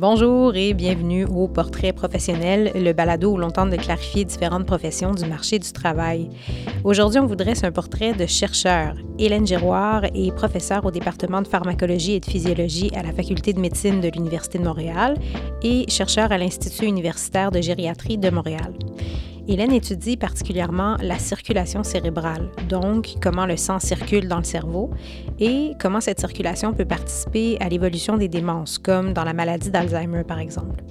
Bonjour et bienvenue au Portrait professionnel, le balado où l'on tente de clarifier différentes professions du marché du travail. Aujourd'hui, on vous dresse un portrait de chercheur. Hélène Giroir est professeure au département de pharmacologie et de physiologie à la Faculté de médecine de l'Université de Montréal et chercheur à l'Institut universitaire de gériatrie de Montréal. Hélène étudie particulièrement la circulation cérébrale, donc comment le sang circule dans le cerveau et comment cette circulation peut participer à l'évolution des démences, comme dans la maladie d'Alzheimer par exemple.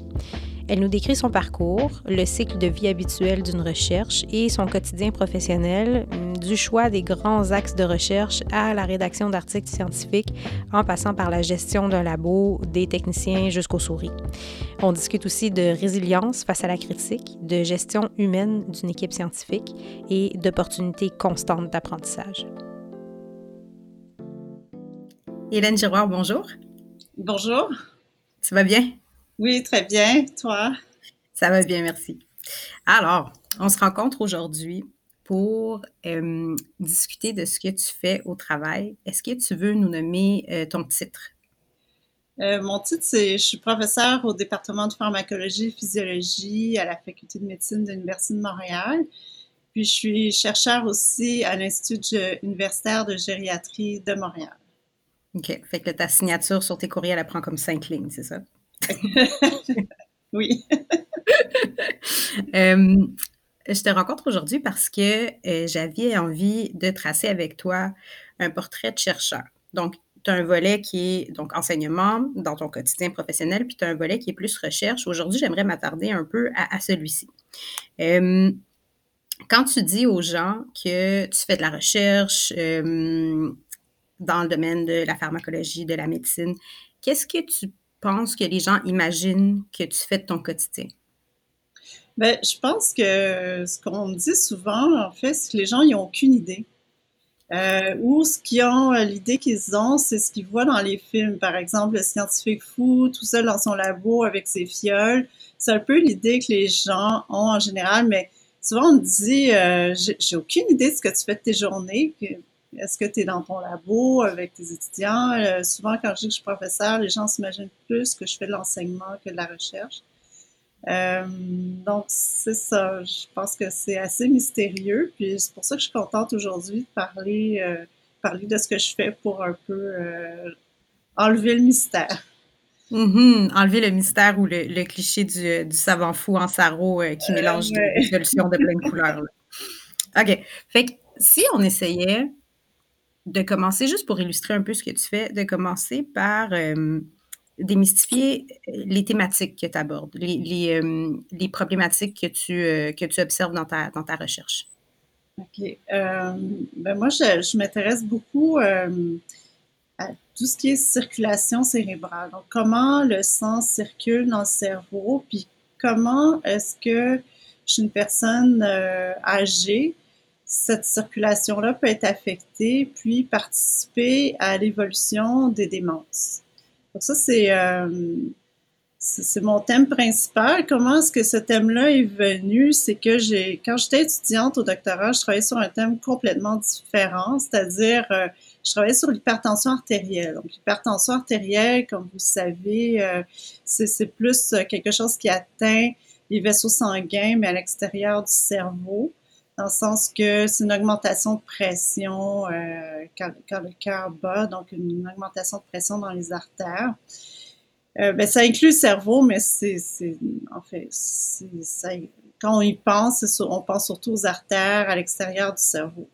Elle nous décrit son parcours, le cycle de vie habituel d'une recherche et son quotidien professionnel, du choix des grands axes de recherche à la rédaction d'articles scientifiques, en passant par la gestion d'un labo, des techniciens jusqu'aux souris. On discute aussi de résilience face à la critique, de gestion humaine d'une équipe scientifique et d'opportunités constantes d'apprentissage. Hélène Giroir, bonjour. Bonjour. Ça va bien? Oui, très bien. Toi? Ça va bien, merci. Alors, on se rencontre aujourd'hui pour euh, discuter de ce que tu fais au travail. Est-ce que tu veux nous nommer euh, ton titre? Euh, mon titre, c'est je suis professeur au département de pharmacologie et physiologie à la Faculté de médecine de l'Université de Montréal. Puis je suis chercheur aussi à l'Institut universitaire de gériatrie de Montréal. OK. Fait que ta signature sur tes courriels, elle prend comme cinq lignes, c'est ça? oui. Euh, je te rencontre aujourd'hui parce que euh, j'avais envie de tracer avec toi un portrait de chercheur. Donc, tu as un volet qui est donc enseignement dans ton quotidien professionnel, puis tu as un volet qui est plus recherche. Aujourd'hui, j'aimerais m'attarder un peu à, celui-ci. Euh, quand tu dis aux gens que tu fais de la recherche dans le domaine de la pharmacologie, de la médecine, qu'est-ce que tu penses que les gens imaginent que tu fais de ton quotidien? Bien, je pense que ce qu'on me dit souvent, en fait, c'est que les gens n'ont aucune idée. Euh, ou ce qu'ils ont, euh, l'idée qu'ils ont, c'est ce qu'ils voient dans les films. Par exemple, le scientifique fou, tout seul dans son labo avec ses fioles. C'est un peu l'idée que les gens ont en général, mais souvent on me dit, euh, j'ai aucune idée de ce que tu fais de tes journées. Est-ce que tu es dans ton labo avec tes étudiants? Euh, souvent, quand je dis que je suis professeur, les gens s'imaginent plus que je fais de l'enseignement que de la recherche. Euh, donc, c'est ça. Je pense que c'est assez mystérieux. Puis c'est pour ça que je suis contente aujourd'hui de parler, euh, parler de ce que je fais pour un peu enlever le mystère. Mm-hmm. Enlever le mystère ou le, cliché du, savant fou en sarreau qui mélange des solutions de plein de couleurs. OK. Fait que si on essayait de commencer, juste pour illustrer un peu ce que tu fais, de commencer par euh, démystifier euh, les thématiques que tu abordes, les, euh, problématiques que tu, que tu observes dans ta, dans ta recherche. OK. ben moi, je, m'intéresse beaucoup à tout ce qui est circulation cérébrale. Donc, comment le sang circule dans le cerveau, puis comment est-ce que suis une personne âgée cette circulation-là peut être affectée, puis participer à l'évolution des démences. Donc ça, c'est euh, c'est mon thème principal. Comment est-ce que ce thème-là est venu? C'est que j'ai, quand j'étais étudiante au doctorat, je travaillais sur un thème complètement différent, c'est-à-dire euh, je travaillais sur l'hypertension artérielle. Donc l'hypertension artérielle, comme vous le savez, euh, c'est plus quelque chose qui atteint les vaisseaux sanguins, mais à l'extérieur du cerveau dans le sens que c'est une augmentation de pression euh, quand, le cœur bat, donc une, augmentation de pression dans les artères. Euh, ben, ça inclut le cerveau, mais c'est, en fait, quand on y pense, on pense surtout aux artères à l'extérieur du cerveau.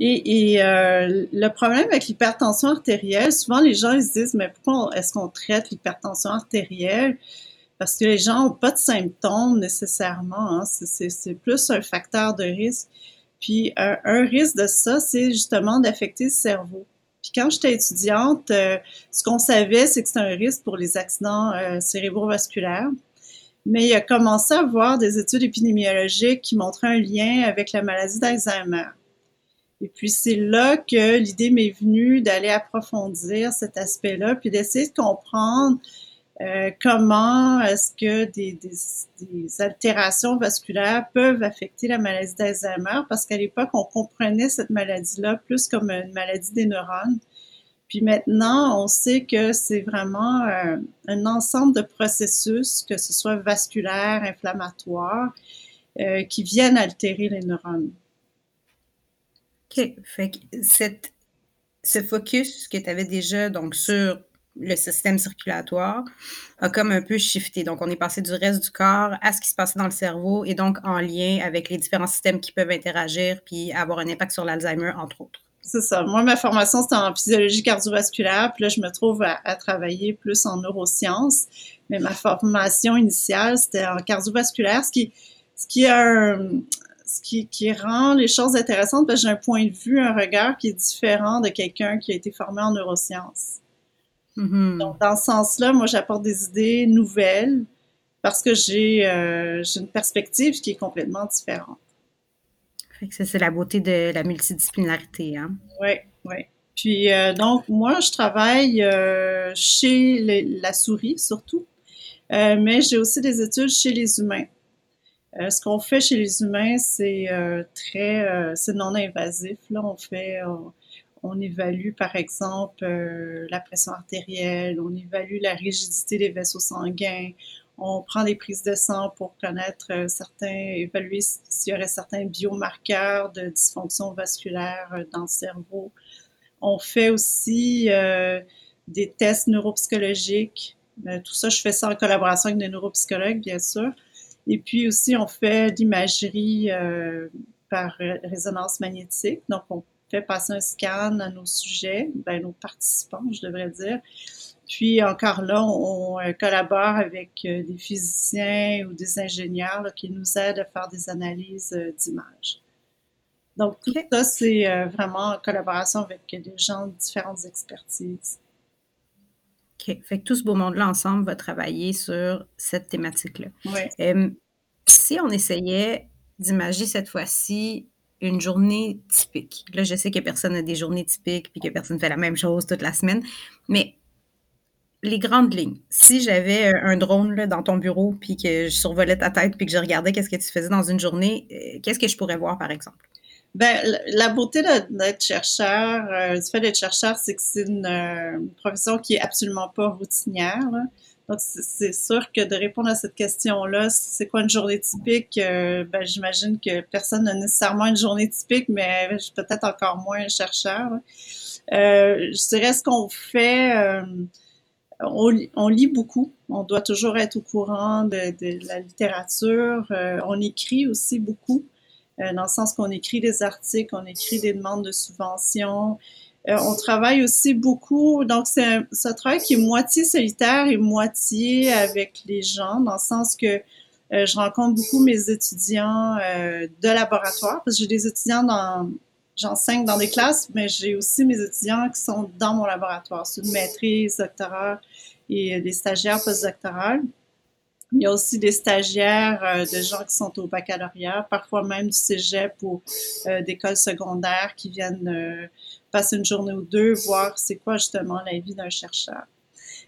Et, euh, le problème avec l'hypertension artérielle, souvent les gens se disent, mais pourquoi est-ce qu'on traite l'hypertension artérielle? Parce que les gens n'ont pas de symptômes nécessairement. Hein. C'est plus un facteur de risque. Puis un, risque de ça, c'est justement d'affecter le cerveau. Puis quand j'étais étudiante, euh, ce qu'on savait, c'est que c'est un risque pour les accidents euh, cérébrovasculaires. Mais il a commencé à avoir des études épidémiologiques qui montraient un lien avec la maladie d'Alzheimer. Et puis c'est là que l'idée m'est venue d'aller approfondir cet aspect-là, puis d'essayer de comprendre euh, comment est-ce que des, altérations vasculaires peuvent affecter la maladie d'Alzheimer, parce qu'à l'époque, on comprenait cette maladie-là plus comme une maladie des neurones. Puis maintenant, on sait que c'est vraiment un ensemble de processus, que ce soit vasculaire, inflammatoire, qui viennent altérer les neurones. OK. Fait que ce focus que tu avais déjà donc sur le système circulatoire a comme un peu shifté. Donc, on est passé du reste du corps à ce qui se passait dans le cerveau et donc en lien avec les différents systèmes qui peuvent interagir puis avoir un impact sur l'Alzheimer, entre autres. C'est ça. Moi, ma formation, c'était en physiologie cardiovasculaire. Puis là, je me trouve à, travailler plus en neurosciences. Mais ma formation initiale, c'était en cardiovasculaire, ce qui, ce qui rend les choses intéressantes parce que j'ai un point de vue, un regard qui est différent de quelqu'un qui a été formé en neurosciences. Mm-hmm. Donc, dans ce sens-là, moi, j'apporte des idées nouvelles parce que j'ai euh, une perspective qui est complètement différente. C'est la beauté de la multidisciplinarité. Hein? Oui, oui. Puis, euh, donc, moi, je travaille euh, chez la souris surtout, mais j'ai aussi des études chez les humains. ce qu'on fait chez les humains, c'est très, c'est non invasif. Là, on fait, on évalue par exemple euh, la pression artérielle, on évalue la rigidité des vaisseaux sanguins, on prend des prises de sang pour connaître euh, certains, évaluer s'il y aurait certains biomarqueurs de dysfonction vasculaire euh, dans le cerveau. On fait aussi des tests neuropsychologiques. tout ça, je fais ça en collaboration avec des neuropsychologues, bien sûr. Et puis aussi, on fait l'imagerie par résonance magnétique. Donc, on fait passer un scan à nos sujets, ben, nos participants, je devrais dire. Puis encore là, on, euh, collabore avec euh, des physiciens ou des ingénieurs qui nous aident à faire des analyses euh, d'images. Donc tout ça, c'est vraiment en collaboration avec des gens de différentes expertises. OK. Fait que tout ce beau monde-là ensemble va travailler sur cette thématique-là. Oui. si on essayait d'imager cette fois-ci une journée typique. Là, je sais que personne n'a des journées typiques puis que personne ne fait la même chose toute la semaine, mais les grandes lignes. Si j'avais un drone là, dans ton bureau puis que je survolais ta tête puis que je regardais qu'est-ce que tu faisais dans une journée, euh, qu'est-ce que je pourrais voir par exemple? Ben, la beauté d'être chercheur, euh, du fait d'être chercheur, c'est que c'est une, euh, profession qui est absolument pas routinière. C'est sûr que de répondre à cette question-là, c'est quoi une journée typique? Euh, ben, j'imagine que personne n'a nécessairement une journée typique, mais peut-être encore moins un chercheur. Euh, je dirais ce qu'on fait, euh, on, lit beaucoup. On doit toujours être au courant de, la littérature. on écrit aussi beaucoup, dans le sens qu'on écrit des articles, on écrit des demandes de subventions. Euh, on travaille aussi beaucoup, donc c'est un, un, travail qui est moitié solitaire et moitié avec les gens, dans le sens que euh, je rencontre beaucoup mes étudiants euh, de laboratoire, parce que j'ai des étudiants dans, j'enseigne dans des classes, mais j'ai aussi mes étudiants qui sont dans mon laboratoire, c'est une maîtrise, doctorat et des stagiaires postdoctorales. Il y a aussi des stagiaires, de gens qui sont au baccalauréat, parfois même du cégep ou d'écoles secondaires qui viennent passer une journée ou deux, voir c'est quoi justement la vie d'un chercheur.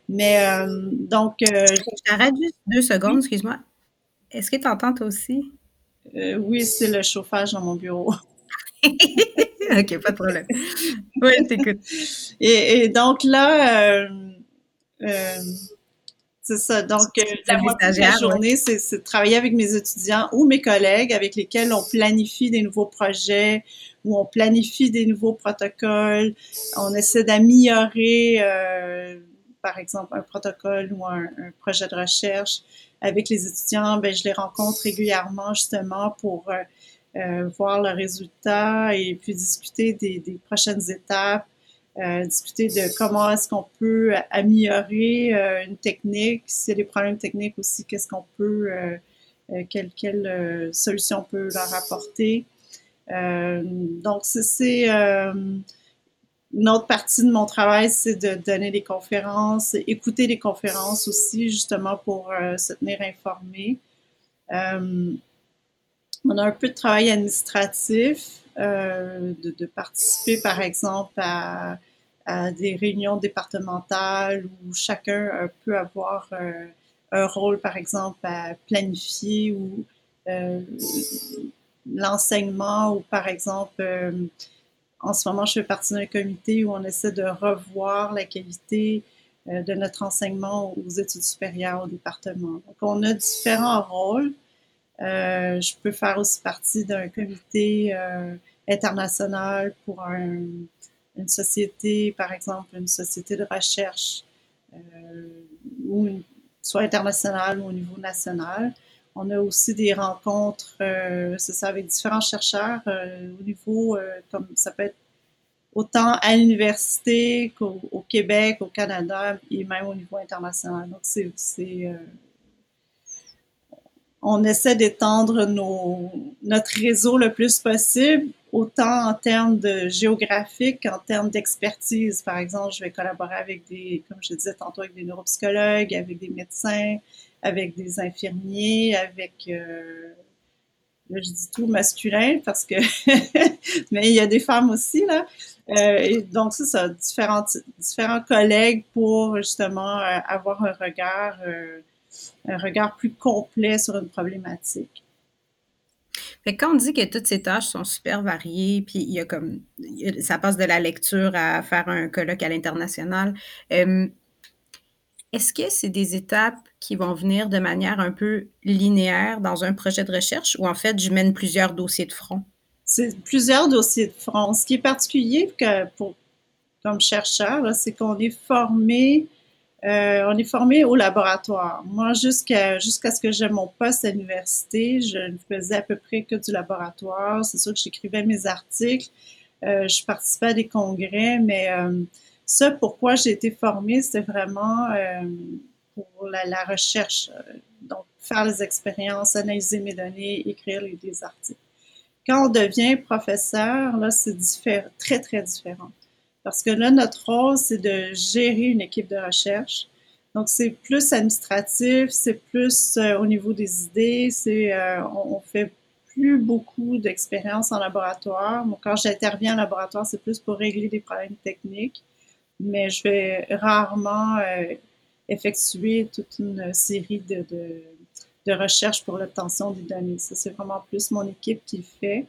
Mais euh, donc. Euh, je t'arrête juste deux secondes, excuse-moi. Est-ce que tu entends toi aussi? Euh, oui, c'est le chauffage dans mon bureau. OK, pas de problème. Oui, t'écoute. Et, et, donc là, c'est ça. Donc, la moitié de la journée, c'est de travailler avec mes étudiants ou mes collègues avec lesquels on planifie des nouveaux projets, où on planifie des nouveaux protocoles, on essaie d'améliorer, euh, par exemple, un protocole ou un, projet de recherche avec les étudiants. Ben, je les rencontre régulièrement justement pour euh, euh, voir le résultat et puis discuter des, des prochaines étapes. Euh, discuter de comment est-ce qu'on peut améliorer euh, une technique, s'il y a des problèmes techniques aussi, qu'est-ce qu'on peut, euh, quelle, quelle solution on peut leur apporter. Euh, donc, c'est euh, une autre partie de mon travail, c'est de donner des conférences, écouter les conférences aussi, justement pour euh, se tenir informé. on a un peu de travail administratif, de, participer par exemple à, des réunions départementales où chacun peut avoir un rôle par exemple à planifier ou l'enseignement ou par exemple, euh, en ce moment, je fais partie d'un comité où on essaie de revoir la qualité de notre enseignement aux études supérieures au département. Donc, on a différents rôles. Je peux faire aussi partie d'un comité international pour une société, par exemple, une société de recherche, ou soit internationale ou au niveau national. On a aussi des rencontres, euh, c'est ça, avec différents chercheurs euh, au niveau, euh, comme ça peut être autant à l'université qu'au Québec, au Canada et même au niveau international. Donc, c'est, on essaie d'étendre notre réseau le plus possible, autant en termes de géographique qu'en termes d'expertise. Par exemple, je vais collaborer avec des, comme je disais tantôt, avec des neuropsychologues, avec des médecins, avec des infirmiers, avec, euh, là, je dis tout masculin parce que, mais il y a des femmes aussi, là. Euh, donc, c'est ça, différents, différents collègues pour justement euh, avoir un regard, un regard plus complet sur une problématique. Fait quand on dit que toutes ces tâches sont super variées, puis il y a comme ça passe de la lecture à faire un colloque à l'international, est-ce que c'est des étapes qui vont venir de manière un peu linéaire dans un projet de recherche ou en fait, je mène plusieurs dossiers de front? C'est plusieurs dossiers de front. Ce qui est particulier que pour, comme chercheur, c'est qu'on est formé euh, on est formé au laboratoire. Moi, jusqu'à ce que j'ai mon poste à l'université, je ne faisais à peu près que du laboratoire. C'est sûr que j'écrivais mes articles, euh, je participais à des congrès, mais euh, ce pourquoi j'ai été formée, c'était vraiment pour la, recherche. donc, faire les expériences, analyser mes données, écrire les, des articles. Quand on devient professeur, là, c'est très, très différent. Parce que là, notre rôle, c'est de gérer une équipe de recherche. Donc, c'est plus administratif, c'est plus euh, au niveau des idées, c'est euh, on, fait plus beaucoup d'expériences en laboratoire. quand j'interviens en laboratoire, c'est plus pour régler des problèmes techniques, mais je vais rarement euh, effectuer toute une série de, de, de recherches pour l'obtention des données. Ça, c'est vraiment plus mon équipe qui le fait.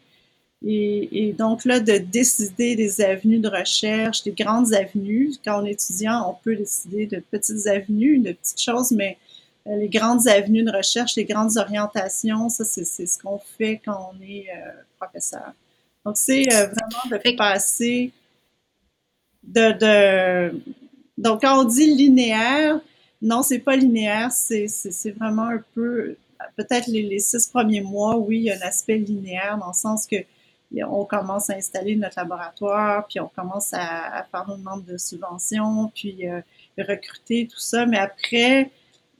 Et, donc là, de décider des avenues de recherche, des grandes avenues. Quand on est étudiant, on peut décider de petites avenues, de petites choses, mais euh, les grandes avenues de recherche, les grandes orientations, ça, c'est ce qu'on fait quand on est euh, professeur. Donc, c'est euh, vraiment de passer de, de... Donc, quand on dit linéaire, non, c'est pas linéaire, c'est vraiment un peu... Peut-être les, les six premiers mois, oui, il y a un aspect linéaire dans le sens que on commence à installer notre laboratoire, puis on commence à, faire nos demandes de subventions, puis euh, recruter, tout ça. Mais après,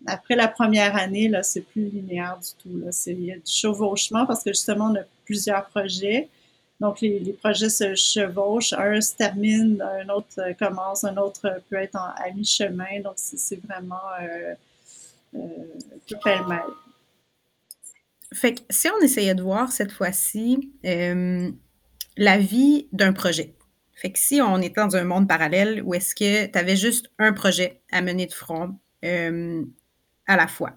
après la première année, là, c'est plus linéaire du tout. Là. Il y a du chevauchement parce que justement, on a plusieurs projets. Donc, les, projets se chevauchent. Un se termine, un autre commence, un autre peut être à mi-chemin. Donc, c'est vraiment euh, euh, tout. Fait que si on essayait de voir cette fois-ci euh, la vie d'un projet. Fait que si on était dans un monde parallèle où est-ce que tu avais juste un projet à mener de front euh, à la fois.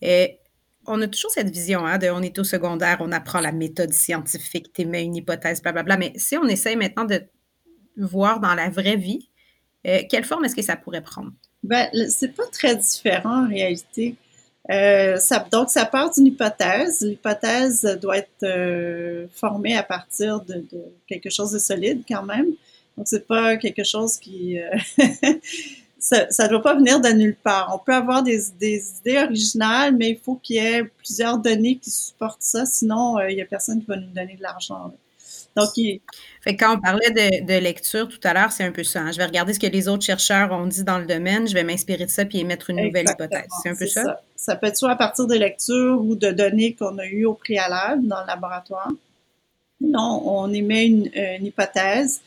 Et on a toujours cette vision hein, de on est au secondaire, on apprend la méthode scientifique, tu émets une hypothèse, blablabla. Mais si on essaye maintenant de voir dans la vraie vie, euh, quelle forme est-ce que ça pourrait prendre? Ben, c'est pas très différent en réalité. Euh, ça, donc, ça part d'une hypothèse. L'hypothèse doit être euh, formée à partir de, de, quelque chose de solide quand même. Donc, c'est pas quelque chose qui... Euh, ça ne doit pas venir de nulle part. On peut avoir des, des idées originales, mais il faut qu'il y ait plusieurs données qui supportent ça, sinon il n'y a personne qui va nous donner de l'argent. Donc, fait quand on parlait de, lecture tout à l'heure, c'est un peu ça. Hein. Je vais regarder ce que les autres chercheurs ont dit dans le domaine, je vais m'inspirer de ça puis émettre une nouvelle hypothèse. C'est un peu ça? ça? peut être soit à partir de lectures ou de données qu'on a eues au préalable dans le laboratoire. Non, on émet une, une, hypothèse.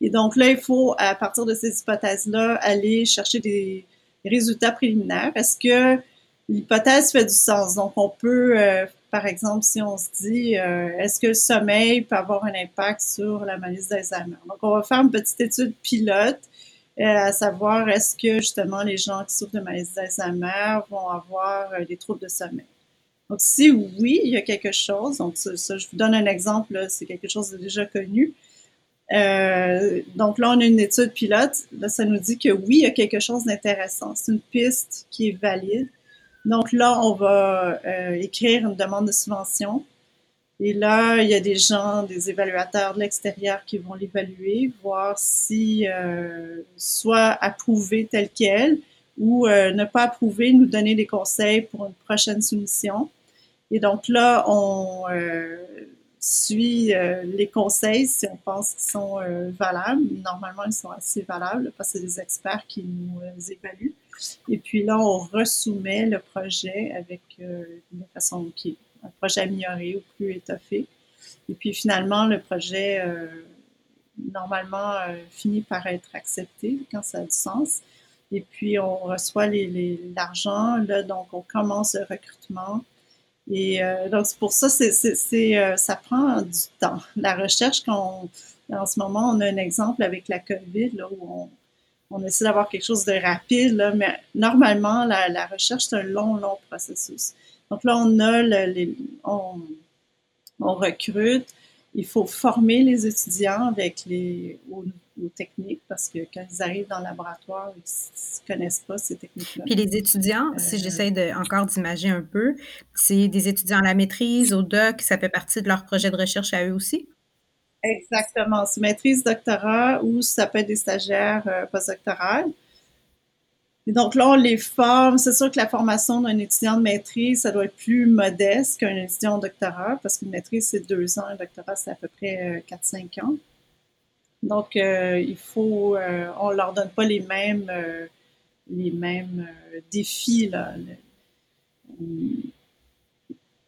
Et donc là, il faut, à partir de ces hypothèses-là, aller chercher des résultats préliminaires. Est-ce que l'hypothèse fait du sens? Donc, on peut euh, par exemple, si on se dit, euh, est-ce que le sommeil peut avoir un impact sur la maladie d'Alzheimer? Donc, on va faire une petite étude pilote euh, à savoir est-ce que justement les gens qui souffrent de maladie d'Alzheimer vont avoir euh, des troubles de sommeil? Donc, si oui, il y a quelque chose, donc je vous donne un exemple, c'est quelque chose de déjà connu. Donc là, on a une étude pilote. Là, ça nous dit que oui, il y a quelque chose d'intéressant. C'est une piste qui est valide. Donc là, on va euh, écrire une demande de subvention. Et là, il y a des gens, des évaluateurs de l'extérieur qui vont l'évaluer, voir si euh, soit approuvé tel quel ou euh, ne pas approuver, nous donner des conseils pour une prochaine soumission. Et donc là, on suit les conseils si on pense qu'ils sont valables. Normalement, ils sont assez valables parce que c'est des experts qui nous évaluent. Et puis là, on resoumet le projet avec une façon qui est un projet amélioré ou plus étoffé. Et puis finalement, le projet, normalement, finit par être accepté quand ça a du sens. Et puis, on reçoit l'argent. Là, donc, on commence le recrutement. Et euh, donc, c'est pour ça, c'est, euh, ça prend du temps. La recherche, quand en ce moment, on a un exemple avec la COVID, là, où on, on essaie d'avoir quelque chose de rapide, là, mais normalement, la, la, recherche, c'est un long, long processus. Donc là, on a le, les, on, on recrute, il faut former les étudiants avec les, aux, techniques parce que quand ils arrivent dans le laboratoire, ils ne connaissent pas ces techniques-là. Puis les étudiants, si euh, j'essaie de, encore d'imaginer un peu, c'est des étudiants à la maîtrise, au doc, ça fait partie de leur projet de recherche à eux aussi? Exactement. C'est maîtrise, doctorat ou ça peut être des stagiaires euh, postdoctorales. Et donc là, on les forme. C'est sûr que la formation d'un étudiant de maîtrise, ça doit être plus modeste qu'un étudiant de doctorat, parce qu'une maîtrise, c'est deux ans, un doctorat, c'est à peu près 4-5 euh, ans. Donc, euh, il faut, on leur donne pas les mêmes, les mêmes défis. Là.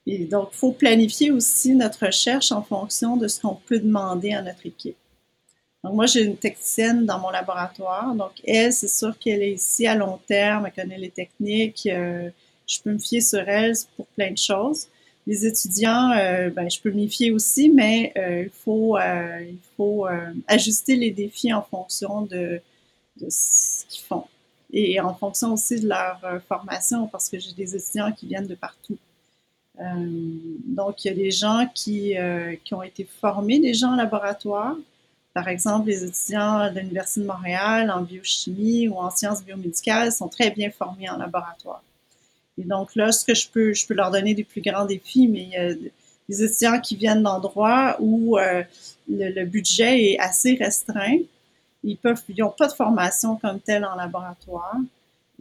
Et donc, il faut planifier aussi notre recherche en fonction de ce qu'on peut demander à notre équipe. Donc, moi, j'ai une technicienne dans mon laboratoire. Donc, elle, c'est sûr qu'elle est ici à long terme, elle connaît les techniques. je peux me fier sur elle pour plein de choses les étudiants, euh, ben, je peux m'y fier aussi, mais euh, il faut, euh, il faut ajuster les défis en fonction de ce qu'ils font et en fonction aussi de leur formation, parce que j'ai des étudiants qui viennent de partout. Donc, il y a des gens qui, qui ont été formés déjà en laboratoire. Par exemple, les étudiants de l'Université de Montréal en biochimie ou en sciences biomédicales sont très bien formés en laboratoire. Et donc là, ce que je peux, je peux leur donner des plus grands défis, mais il y a des étudiants qui viennent d'endroits où euh, le, budget est assez restreint. Ils peuvent, ils n'ont pas de formation comme telle en laboratoire.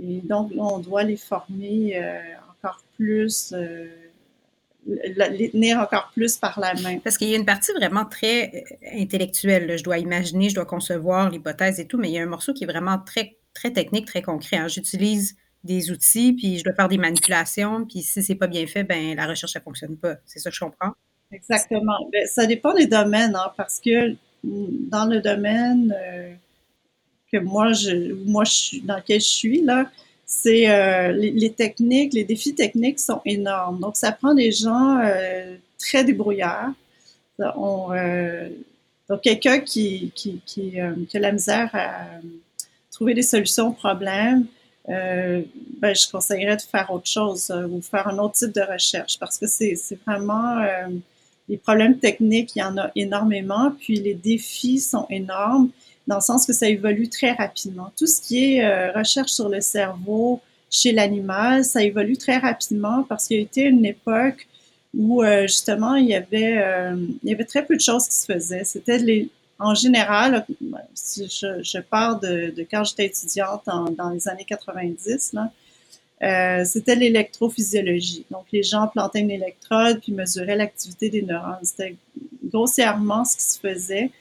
Et donc, là, on doit les former euh, encore plus, euh, les tenir encore plus par la main. Parce qu'il y a une partie vraiment très intellectuelle. Je dois imaginer, je dois concevoir l'hypothèse et tout, mais il y a un morceau qui est vraiment très, très technique, très concret. Hein. J'utilise des outils, puis je dois faire des manipulations, puis si c'est pas bien fait, ben la recherche, ça fonctionne pas. C'est ça que je comprends? Exactement. Ben, ça dépend des domaines, hein, parce que dans le domaine euh, que moi, je, moi, je suis, dans lequel je suis, là, c'est euh, les, techniques, les défis techniques sont énormes. Donc, ça prend des gens euh, très débrouillards. On, donc, quelqu'un qui, qui, qui, a la misère à trouver des solutions aux problèmes, euh, ben, je conseillerais de faire autre chose euh, ou faire un autre type de recherche parce que c'est vraiment euh, les problèmes techniques, il y en a énormément, puis les défis sont énormes dans le sens que ça évolue très rapidement. Tout ce qui est recherche sur le cerveau chez l'animal, ça évolue très rapidement parce qu'il y a été une époque où justement il y avait il y avait très peu de choses qui se faisaient. C'était les en général, si je, je pars de, quand j'étais étudiante dans les années 90, là, euh, c'était l'électrophysiologie. Donc, les gens plantaient une électrode puis mesuraient l'activité des neurones. C'était grossièrement ce qui se faisait.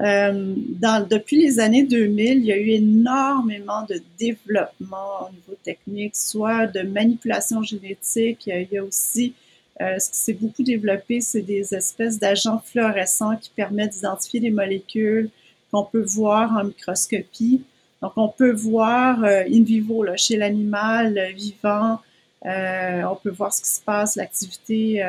Euh, dans, depuis les années 2000, il y a eu énormément de développement au niveau technique, soit de manipulation génétique. Il y a aussi euh, ce qui s'est beaucoup développé, c'est des espèces d'agents fluorescents qui permettent d'identifier des molécules qu'on peut voir en microscopie. Donc, on peut voir euh, in vivo là, chez l'animal euh, on peut voir ce qui se passe, l'activité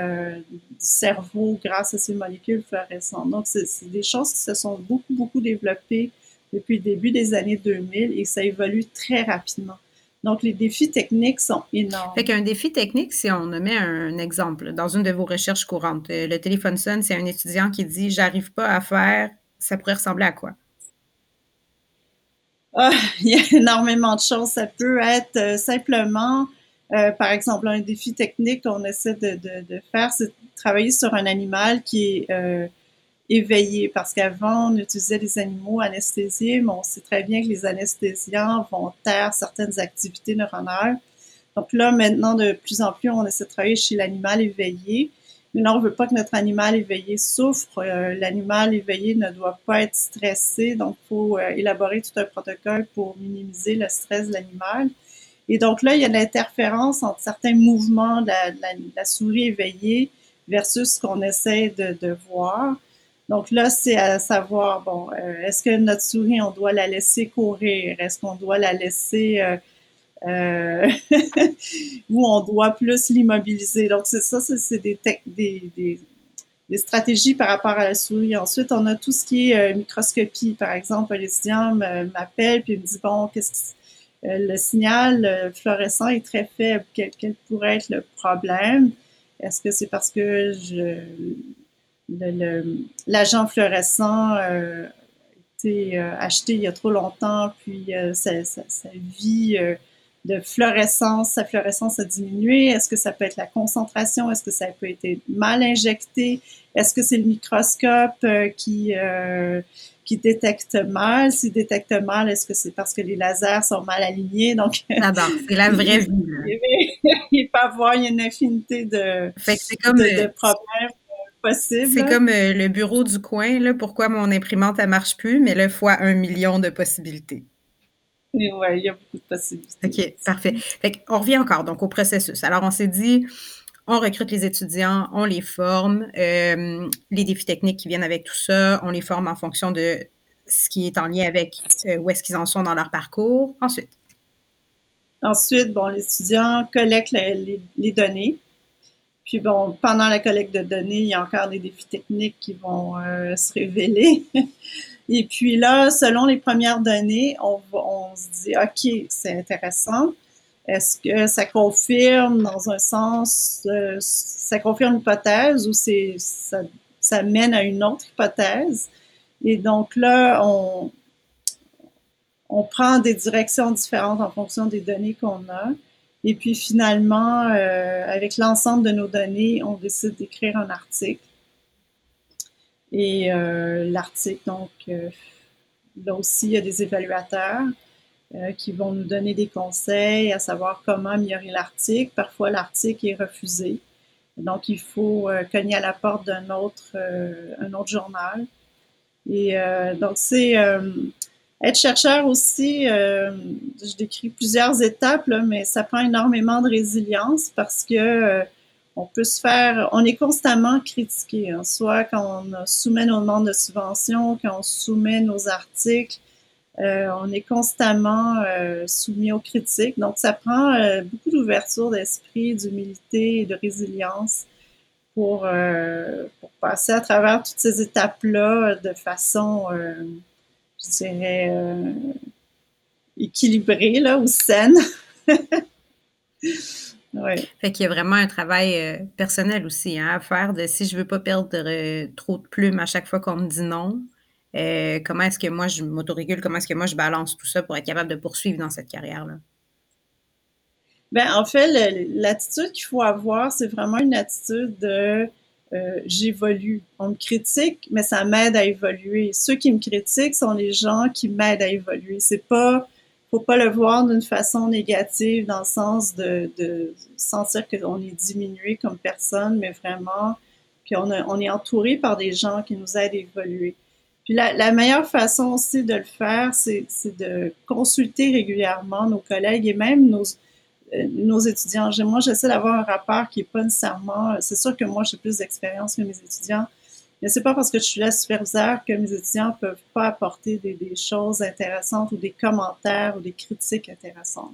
du cerveau grâce à ces molécules fluorescentes. Donc, c'est des choses qui se sont beaucoup, beaucoup développées depuis le début des années 2000 et ça évolue très rapidement. Donc, les défis techniques sont énormes. Fait qu'un défi technique, si on met un exemple dans une de vos recherches courantes, euh, le téléphone sonne, c'est un étudiant qui dit J'arrive pas à faire ça pourrait ressembler à quoi? Ah, il y a énormément de choses. Ça peut être euh, simplement, euh, par exemple, un défi technique qu'on essaie de, de, faire, c'est de travailler sur un animal qui est euh, éveillé. Parce qu'avant, on utilisait des animaux anesthésiés, mais on sait très bien que les anesthésiants vont taire certaines activités neuronales. Donc là, maintenant, de plus en plus, on essaie de travailler chez l'animal éveillé. Mais non, on ne veut pas que notre animal éveillé souffre. Euh, l'animal éveillé ne doit pas être stressé. Donc, il faut euh, élaborer tout un protocole pour minimiser le stress de l'animal. Et donc là, il y a l'interférence entre certains mouvements de la, souris éveillée versus ce qu'on essaie de, voir. Donc là, c'est à savoir, bon, euh, est-ce que notre souris, on doit la laisser courir? Est-ce qu'on doit la laisser euh, où on doit plus l'immobiliser? Donc, c'est ça, c'est des, des, stratégies par rapport à la souris. Ensuite, on a tout ce qui est euh, microscopie. Par exemple, l'étudiant m'appelle puis me dit, bon, qu'est-ce que euh, le signal fluorescent est très faible. Quel, pourrait être le problème? Est-ce que c'est parce que l'agent fluorescent euh, a été acheté il y a trop longtemps, puis sa, sa, sa, vie de fluorescence, sa fluorescence a diminué? Est-ce que ça peut être la concentration? Est-ce que ça peut être mal injecté? Est-ce que c'est le microscope euh, qui, euh, qui détecte mal? S'il détecte mal, est-ce que c'est parce que les lasers sont mal alignés? Donc, ah c'est la vraie vie. il peut y avoir une infinité de, comme, de, problèmes possibles. C'est comme euh, le bureau du coin, là, pourquoi mon imprimante ne marche plus, mais là, fois un million de possibilités. Oui, il y a beaucoup de possibilités. OK, parfait. on revient encore donc au processus. Alors, on s'est dit, on recrute les étudiants, on les forme, euh, les défis techniques qui viennent avec tout ça, on les forme en fonction de ce qui est en lien avec euh, où est-ce qu'ils en sont dans leur parcours. Ensuite. Ensuite, bon, les étudiants collectent les, données. Puis bon, pendant la collecte de données, il y a encore des défis techniques qui vont euh, se révéler. Et puis là, selon les premières données, on, on se dit, OK, c'est intéressant. Est-ce que ça confirme dans un sens, euh, ça confirme l'hypothèse ou c'est, ça, mène à une autre hypothèse? Et donc là, on, on prend des directions différentes en fonction des données qu'on a. Et puis finalement, euh, avec l'ensemble de nos données, on décide d'écrire un article. Et euh, l'article, donc, là aussi, il y a des évaluateurs euh, qui vont nous donner des conseils à savoir comment améliorer l'article. Parfois, l'article est refusé. Donc, il faut cogner à la porte d'un autre, un autre journal. Et donc, c'est être chercheur aussi, je décris plusieurs étapes, là, mais ça prend énormément de résilience parce que on peut se faire, on est constamment critiqué, hein. soit quand on soumet nos demandes de subvention, quand on soumet nos articles, euh, on est constamment euh, soumis aux critiques. Donc, ça prend euh, beaucoup d'ouverture d'esprit, d'humilité et de résilience pour, passer à travers toutes ces étapes-là de façon, je dirais, équilibrée là, ou saine. Ouais. Fait qu'il y a vraiment un travail personnel aussi hein, à faire de si je veux pas perdre trop de plumes à chaque fois qu'on me dit non, euh, comment est-ce que moi je m'autorégule, comment est-ce que moi je balance tout ça pour être capable de poursuivre dans cette carrière-là? Ben, en fait, l'attitude qu'il faut avoir, c'est vraiment une attitude de j'évolue. On me critique, mais ça m'aide à évoluer. Ceux qui me critiquent sont les gens qui m'aident à évoluer. C'est pas faut pas le voir d'une façon négative dans le sens de, de sentir qu'on est diminué comme personne, mais vraiment qu'on on est entouré par des gens qui nous aident à évoluer. Puis la, la meilleure façon aussi de le faire, c'est de consulter régulièrement nos collègues et même nos, euh, nos étudiants. Moi, j'essaie d'avoir un rapport qui est pas nécessairement. C'est sûr que moi, j'ai plus d'expérience que mes étudiants, mais c'est pas parce que je suis la superviseur que mes étudiants peuvent pas apporter des, des, choses intéressantes ou des commentaires ou des critiques intéressantes.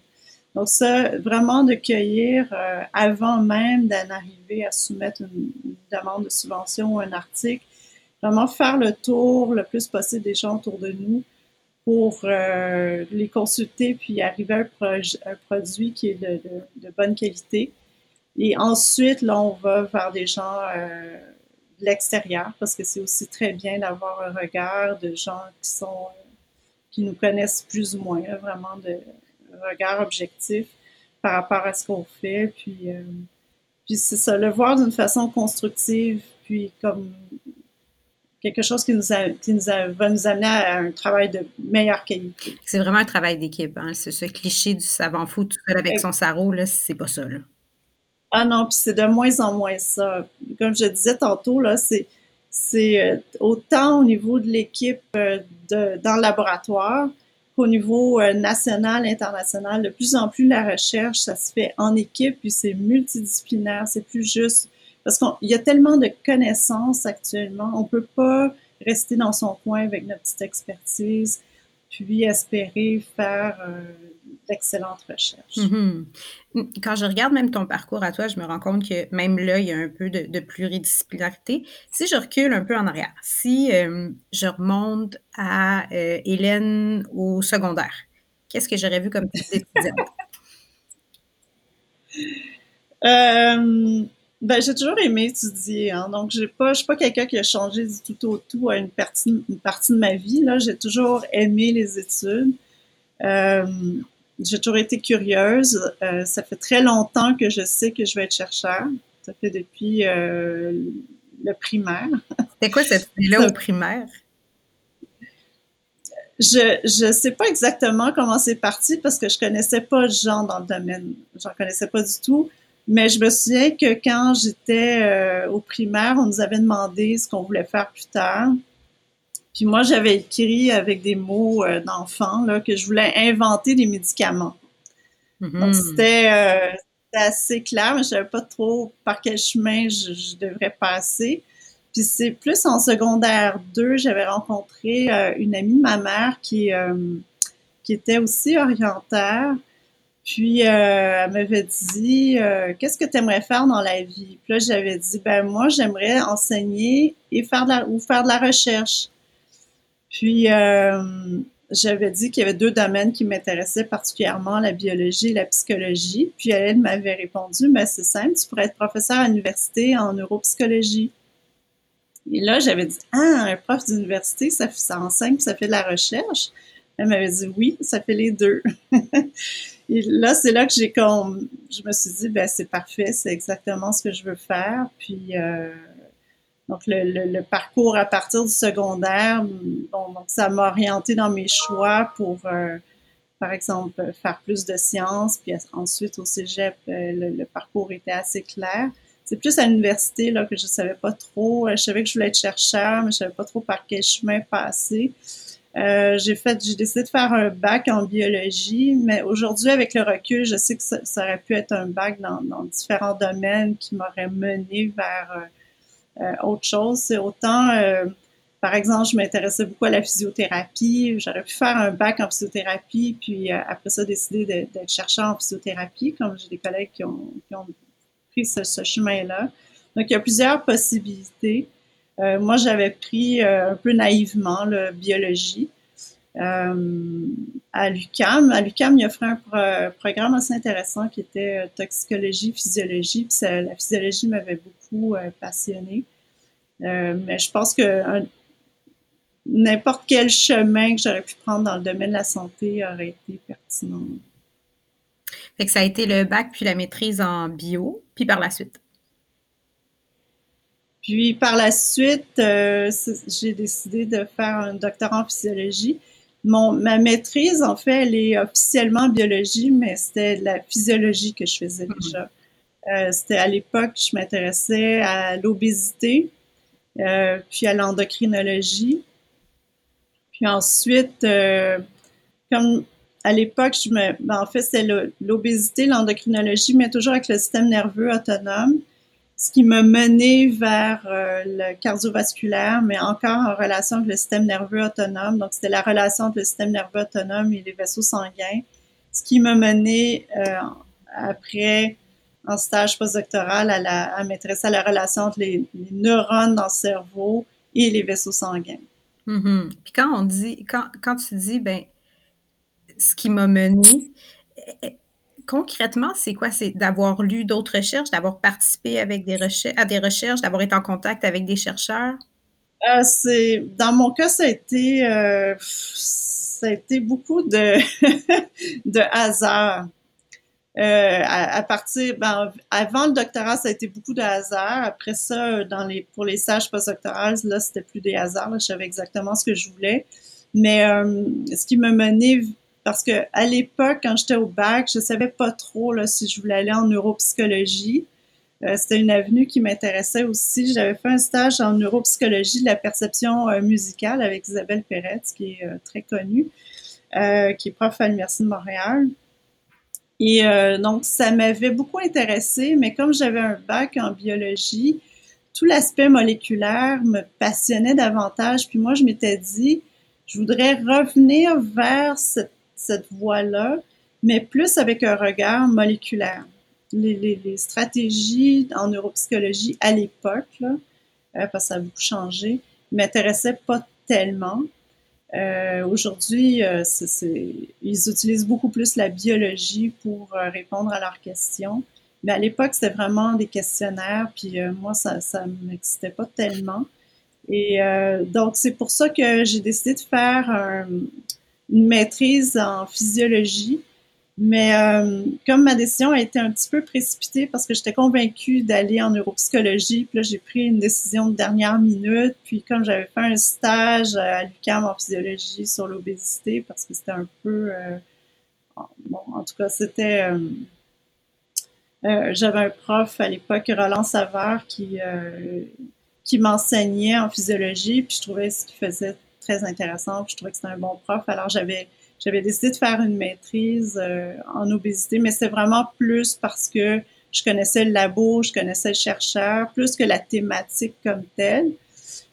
Donc ça, vraiment de cueillir euh, avant même d'en arriver à soumettre une, demande de subvention ou un article, vraiment faire le tour le plus possible des gens autour de nous pour euh, les consulter puis arriver à un, produit qui est de, de, de, bonne qualité. Et ensuite, là, on va vers des gens euh, l'extérieur, parce que c'est aussi très bien d'avoir un regard de gens qui sont qui nous connaissent plus ou moins, vraiment de regard objectif par rapport à ce qu'on fait. Puis, euh, puis c'est ça, le voir d'une façon constructive, puis comme quelque chose qui, nous, qui nous va nous amener à un travail de meilleure qualité. C'est vraiment un travail d'équipe. Hein? C'est ce cliché du savant fou tout seul avec son sarreau, là, c'est pas ça. Là. Ah non, puis c'est de moins en moins ça. Comme je disais tantôt, là, c'est, c'est euh, autant au niveau de l'équipe euh, dans le laboratoire qu'au niveau euh, national, international. De plus en plus, la recherche, ça se fait en équipe, puis c'est multidisciplinaire, c'est plus juste parce qu'il y a tellement de connaissances actuellement, on ne peut pas rester dans son coin avec notre petite expertise, puis espérer faire euh, d'excellentes recherches. Mm-hmm. Quand je regarde même ton parcours à toi, je me rends compte que même là, il y a un peu de, pluridisciplinarité. Si je recule un peu en arrière, si euh, je remonte à euh, Hélène au secondaire, qu'est-ce que j'aurais vu comme petite étudiante? Ben, j'ai toujours aimé étudier, hein, donc j'ai pas, je suis pas quelqu'un qui a changé du tout au tout à une partie, une partie de ma vie. Là, j'ai toujours aimé les études. Euh, j'ai toujours été curieuse. Euh, ça fait très longtemps que je sais que je vais être chercheur. Ça fait depuis euh, le primaire. C'était quoi cette idée-là au primaire? Je je sais pas exactement comment c'est parti parce que je connaissais pas de gens dans le domaine. J'en connaissais pas du tout. Mais je me souviens que quand j'étais euh, au primaire, on nous avait demandé ce qu'on voulait faire plus tard. Puis moi, j'avais écrit avec des mots euh, d'enfant là, que je voulais inventer des médicaments. Mm-hmm. Donc, c'était euh, assez clair, mais je savais pas trop par quel chemin je, devrais passer. Puis c'est plus en secondaire 2, j'avais rencontré une amie de ma mère qui, qui était aussi orientaire. Puis, euh, elle m'avait dit, euh, qu'est-ce que tu aimerais faire dans la vie? Puis là, j'avais dit, ben moi, j'aimerais enseigner et faire de la, ou faire de la recherche. Puis, euh, j'avais dit qu'il y avait deux domaines qui m'intéressaient particulièrement, la biologie et la psychologie. Puis, elle m'avait répondu, ben c'est simple, tu pourrais être professeur à l'université en neuropsychologie. Et là, j'avais dit, ah, un prof d'université, ça, ça enseigne, ça fait de la recherche. Elle m'avait dit, oui, ça fait les deux. Et là, c'est là que j'ai comme, je me suis dit, ben c'est parfait, c'est exactement ce que je veux faire. Puis, euh, donc le, le, parcours à partir du secondaire, bon, donc ça m'a orienté dans mes choix pour, euh, par exemple, faire plus de sciences. Puis ensuite au cégep, euh, le, parcours était assez clair. C'est plus à l'université là que je savais pas trop. Je savais que je voulais être chercheur, mais je savais pas trop par quel chemin passer. Euh, j'ai fait, j'ai décidé de faire un bac en biologie, mais aujourd'hui, avec le recul, je sais que ça, aurait pu être un bac dans, dans différents domaines qui m'aurait mené vers euh, euh autre chose. C'est autant, euh, par exemple, je m'intéressais beaucoup à la physiothérapie. J'aurais pu faire un bac en physiothérapie, puis après ça, décider d'être chercheur en physiothérapie, comme j'ai des collègues qui ont, qui ont pris ce, ce chemin-là. Donc, il y a plusieurs possibilités. Euh, moi, j'avais pris euh, un peu naïvement la biologie euh, à l'UCAM. À l'UCAM, il offrait un programme assez intéressant qui était toxicologie, physiologie. Puis la physiologie m'avait beaucoup passionné. mais je pense que n'importe quel chemin que j'aurais pu prendre dans le domaine de la santé aurait été pertinent. Fait ça a été le bac puis la maîtrise en bio, puis par la suite? Puis par la suite, euh, j'ai décidé de faire un doctorat en physiologie. Mon, ma maîtrise, en fait, elle est officiellement en biologie, mais c'était la physiologie que je faisais mm-hmm. déjà. Euh, c'était à l'époque, je m'intéressais à l'obésité, euh, puis à l'endocrinologie. Puis ensuite, euh, comme à l'époque, je me, ben, en fait, c'était l'obésité, l'endocrinologie, mais toujours avec le système nerveux autonome ce qui m'a mené vers euh, le cardiovasculaire, mais encore en relation avec le système nerveux autonome. Donc, c'était la relation entre le système nerveux autonome et les vaisseaux sanguins, ce qui m'a mené euh, après en stage postdoctoral à, la, à à la relation entre les, neurones dans le cerveau et les vaisseaux sanguins. Mm-hmm. Puis quand on dit, quand, quand tu dis, ben, ce qui m'a mené, concrètement, c'est quoi? C'est d'avoir lu d'autres recherches, d'avoir participé avec des à des recherches, d'avoir été en contact avec des chercheurs? Euh, c'est dans mon cas, ça a été euh, ça a été beaucoup de de hasard. Euh, à, partir, ben, avant le doctorat, ça a été beaucoup de hasard. Après ça, dans les, pour les stages postdoctorales, là, c'était plus des hasards. je savais exactement ce que je voulais. Mais euh, ce qui me menait, parce que l'époque, quand j'étais au bac, je savais pas trop si je voulais aller en neuropsychologie. Euh, c'était une avenue qui m'intéressait aussi. J'avais fait un stage en neuropsychologie de la perception euh, musicale avec Isabelle Peretz, qui est euh, très connue, qui est prof à l'Université de Montréal. Et donc, ça m'avait beaucoup intéressé, mais comme j'avais un bac en biologie, tout l'aspect moléculaire me passionnait davantage. Puis moi, je m'étais dit, je voudrais revenir vers cette, cette voie-là, mais plus avec un regard moléculaire les, stratégies en neuropsychologie à l'époque, euh, parce que ça a beaucoup changé, m'intéressaient pas tellement. Euh, aujourd'hui, euh, ils utilisent beaucoup plus la biologie pour répondre à leurs questions. Mais à l'époque, c'était vraiment des questionnaires, puis moi, ça ne m'excitait pas tellement. Et donc, c'est pour ça que j'ai décidé de faire maîtrise en physiologie mais euh, comme ma décision a été un petit peu précipitée parce que j'étais convaincue d'aller en neuropsychologie, puis là j'ai pris une décision de dernière minute. Puis comme j'avais fait un stage à l'UQAM en physiologie sur l'obésité, parce que c'était un peu, euh, bon, en tout cas c'était, euh, j'avais un prof à l'époque, Roland Savard, qui qui m'enseignait en physiologie, puis je trouvais ce qu'il faisait très intéressant, je trouvais que c'était un bon prof. Alors j'avais j'avais décidé de faire une maîtrise euh, en obésité, mais c'est vraiment plus parce que je connaissais le labo, je connaissais le chercheur, plus que la thématique comme telle.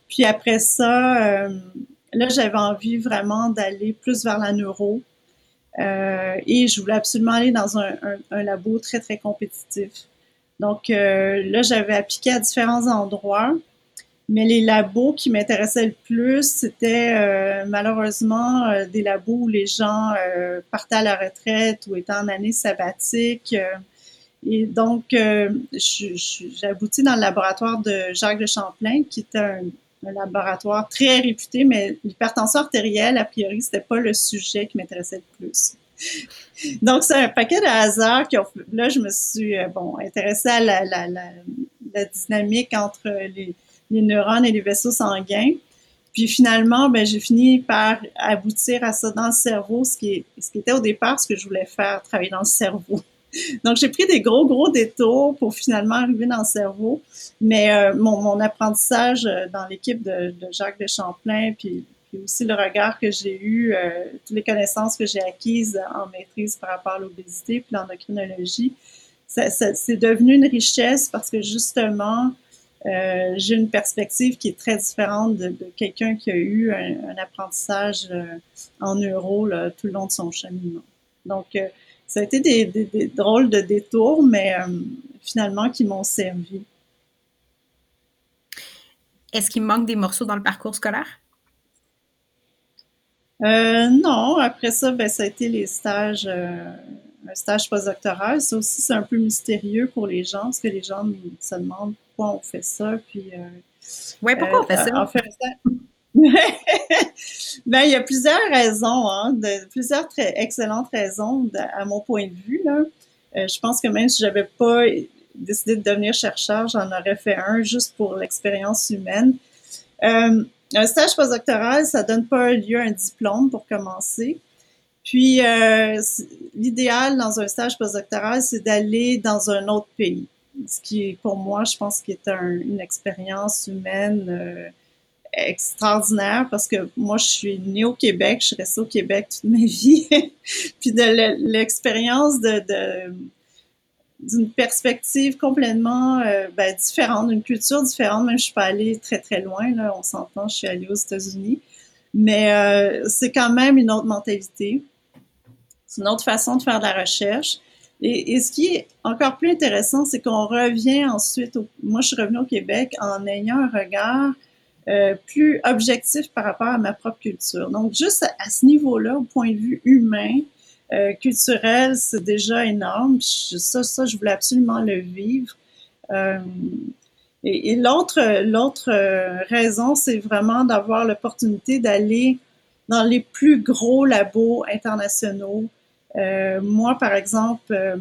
Puis après ça, euh, là, j'avais envie vraiment d'aller plus vers la neuro. Euh, et je voulais absolument aller dans un, un labo très, très compétitif. Donc là, j'avais appliqué à différents endroits. Mais les labos qui m'intéressaient le plus, c'était euh, malheureusement euh, des labos où les gens euh, partaient à la retraite ou étaient en année sabbatique. et donc, j'ai abouti dans le laboratoire de Jacques de Champlain, qui était un, laboratoire très réputé, mais l'hypertension artérielle, a priori, c'était pas le sujet qui m'intéressait le plus. Donc, c'est un paquet de hasards qui ont... Là, je me suis, bon, intéressée à la, la, la dynamique entre les les neurones et les vaisseaux sanguins. Puis finalement, ben, j'ai fini par aboutir à ça dans le cerveau, ce qui, ce qui était au départ ce que je voulais faire, travailler dans le cerveau. Donc, j'ai pris des gros, gros détours pour finalement arriver dans le cerveau. Mais euh, mon, mon, apprentissage euh, dans l'équipe de, de, Jacques de Champlain, puis, puis aussi le regard que j'ai eu, euh, toutes les connaissances que j'ai acquises en maîtrise par rapport à l'obésité, puis l'endocrinologie, c'est devenu une richesse parce que justement, euh, j'ai une perspective qui est très différente de, quelqu'un qui a eu un, apprentissage euh, en euro tout le long de son cheminement. Donc, euh, ça a été des, drôles de détours, mais finalement qui m'ont servi. Est-ce qu'il manque des morceaux dans le parcours scolaire? non, après ça, ben, ça a été les stages, un stage postdoctoral. Ça aussi, c'est un peu mystérieux pour les gens, parce que les gens se demandent pourquoi on fait ça. Puis, euh, oui, pourquoi on fait ça? ben, il y a plusieurs raisons, hein, de, plusieurs très excellentes raisons à mon point de vue. Là. Euh, je pense que même si j'avais pas décidé de devenir chercheur, j'en aurais fait un juste pour l'expérience humaine. Euh, un stage postdoctoral, ça donne pas lieu à un diplôme pour commencer. Puis, l'idéal dans un stage postdoctoral, c'est d'aller dans un autre pays ce qui pour moi, je pense, qui est une expérience humaine euh, extraordinaire parce que moi, je suis née au Québec, je suis restée au Québec toute ma vie. Puis de l'expérience de, d'une perspective complètement euh, ben, différente, d'une culture différente. Même je suis pas allée très très loin, là, on s'entend, je suis allée aux États-Unis, mais euh, c'est quand même une autre mentalité, c'est une autre façon de faire de la recherche. Et, ce qui est encore plus intéressant, c'est qu'on revient ensuite, moi je suis revenue au Québec en ayant un regard euh, plus objectif par rapport à ma propre culture. Donc juste à, ce niveau-là, au point de vue humain, euh, culturel, c'est déjà énorme. Ça, ça, je voulais absolument le vivre. Euh, et, l'autre, l'autre raison, c'est vraiment d'avoir l'opportunité d'aller dans les plus gros labos internationaux. Moi, par exemple,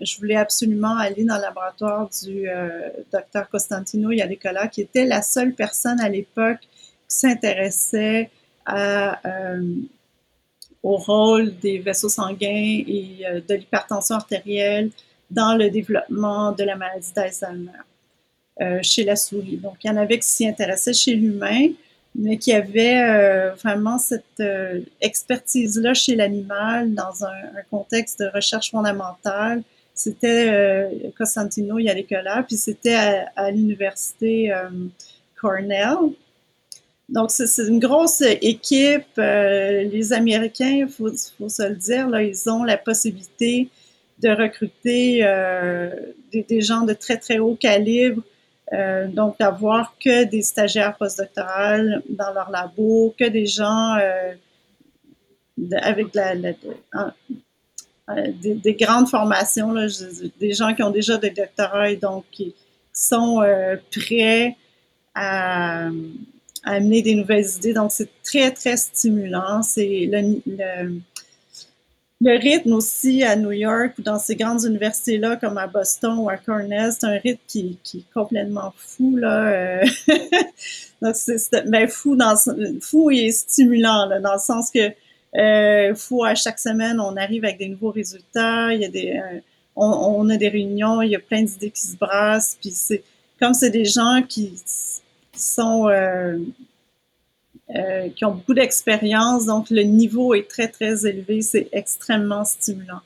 je voulais absolument aller dans le laboratoire du docteur Costantino Yalicola, qui était la seule personne à l'époque qui s'intéressait à, au rôle des vaisseaux sanguins et euh, de l'hypertension artérielle dans le développement de la maladie d'Alzheimer euh, chez la souris. Donc, il y en avait qui s'y intéressaient chez l'humain, mais qui avaient euh, vraiment cette expertise-là chez l'animal dans un, contexte de recherche fondamentale. C'était Costantino Yalekola, puis c'était à, à l'université Cornell. Donc, c'est une grosse équipe. Euh, les Américains, il faut, faut, se le dire, là, ils ont la possibilité de recruter euh, des, gens de très, très haut calibre. Euh, donc, d'avoir que des stagiaires postdoctorales dans leur labo, que des gens avec la, des, grandes formations, des gens qui ont déjà des doctorats et donc qui sont prêts à amener des nouvelles idées. Donc, c'est très, très stimulant. Rythme aussi à New York ou dans ces grandes universités-là, comme à Boston ou à Cornell, c'est un rythme qui, est complètement fou. Là. Euh. Donc, c'est ben, fou, dans, fou et stimulant, là, dans le sens que euh, fou à chaque semaine, on arrive avec des nouveaux résultats, il y a des, euh, on, on, a des réunions, il y a plein d'idées qui se brassent, puis c'est comme c'est des gens qui sont euh, euh, qui ont beaucoup d'expérience, donc le niveau est très très élevé, c'est extrêmement stimulant.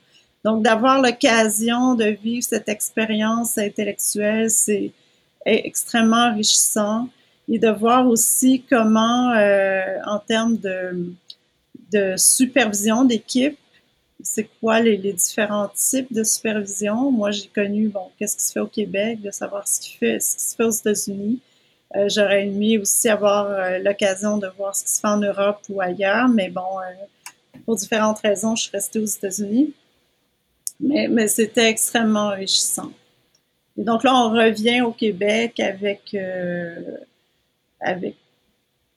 Donc d'avoir l'occasion de vivre cette expérience intellectuelle, c'est extrêmement enrichissant et de voir aussi comment, euh, en termes de, de supervision d'équipe, c'est quoi les, différents types de supervision? Moi, j'ai connu, bon, qu'est-ce qui se fait au Québec, de savoir ce qui, fait, ce qui se fait aux États-Unis. Euh, j'aurais aimé aussi avoir euh, l'occasion de voir ce qui se fait en Europe ou ailleurs, mais bon, euh, pour différentes raisons, je suis restée aux États-Unis. Mais, mais c'était extrêmement enrichissant. Et donc là, on revient au Québec avec, avec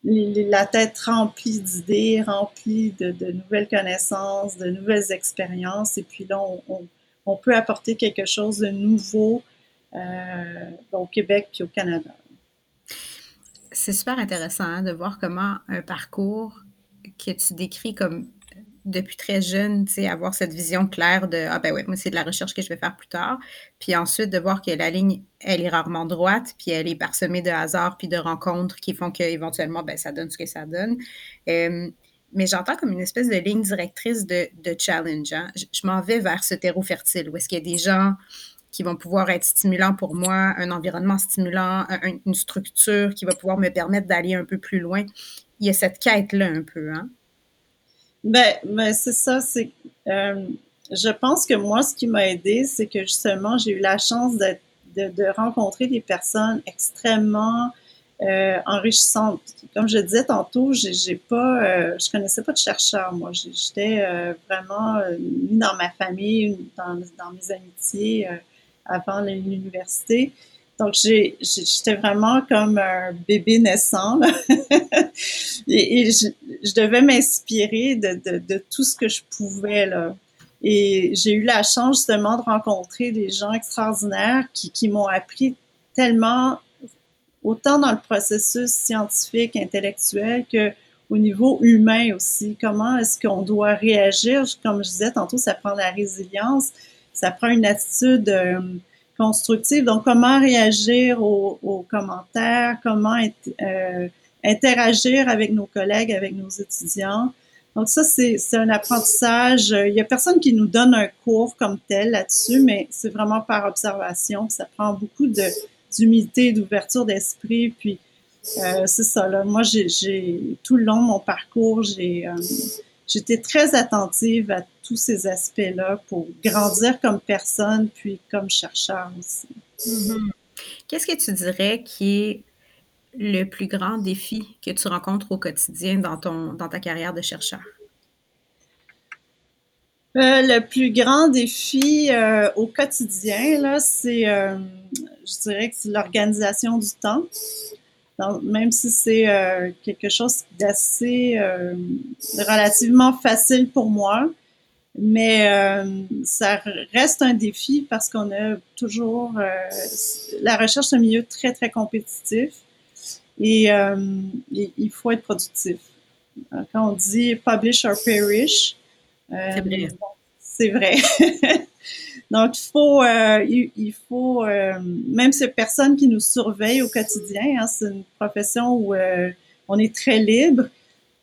la tête remplie d'idées, remplie de, de, nouvelles connaissances, de nouvelles expériences. Et puis là, on, on, peut apporter quelque chose de nouveau au Québec et au Canada c'est super intéressant hein, de voir comment un parcours que tu décris comme depuis très jeune, tu sais, avoir cette vision claire de Ah ben ouais, moi c'est de la recherche que je vais faire plus tard. Puis ensuite de voir que la ligne, elle est rarement droite, puis elle est parsemée de hasards puis de rencontres qui font qu'éventuellement, ben ça donne ce que ça donne. mais j'entends comme une espèce de ligne directrice de, challenge. Hein. Je m'en vais vers ce terreau fertile où est-ce qu'il y a des gens qui vont pouvoir être stimulants pour moi, un environnement stimulant, une structure qui va pouvoir me permettre d'aller un peu plus loin. Il y a cette quête-là un peu, hein? Ben, ben c'est ça, c'est... Euh, je pense que moi, ce qui m'a aidé, c'est que justement, j'ai eu la chance de, de, rencontrer des personnes extrêmement euh, enrichissantes. Comme je disais tantôt, j'ai, pas, euh, je connaissais pas de chercheurs. Moi, j'étais vraiment dans ma famille, dans, dans mes amitiés avant l'université. Donc, j'étais vraiment comme un bébé naissant. et, je, devais m'inspirer de, tout ce que je pouvais. Et j'ai eu la chance justement de rencontrer des gens extraordinaires qui, m'ont appris tellement, autant dans le processus scientifique, intellectuel, que au niveau humain aussi. Comment est-ce qu'on doit réagir? Comme je disais tantôt, ça prend la résilience ça prend une attitude euh, constructive. Donc, comment réagir aux, commentaires, comment euh, interagir avec nos collègues, avec nos étudiants? Donc, ça, c'est un apprentissage. Il n'y a personne qui nous donne un cours comme tel là-dessus, mais c'est vraiment par observation. Ça prend beaucoup d'humilité, d'ouverture d'esprit. Puis, euh, c'est ça. Là. Moi, j'ai tout le long de mon parcours, j'ai j'étais très attentive à tous ces aspects-là pour grandir comme personne, puis comme chercheur aussi. Mm-hmm. Qu'est-ce que tu dirais qui est le plus grand défi que tu rencontres au quotidien dans, ton, dans ta carrière de chercheur? Euh, le plus grand défi euh, au quotidien, là, c'est, euh, je dirais que c'est l'organisation du temps. Même si c'est quelque chose d'assez relativement facile pour moi, mais ça reste un défi parce qu'on a toujours la recherche c'est un milieu très très compétitif et il faut être productif. Quand on dit publish or perish, euh, c'est vrai. Donc, il faut, euh, il, faut euh, même ces personnes qui nous surveillent au quotidien, hein, c'est une profession où on est très libre,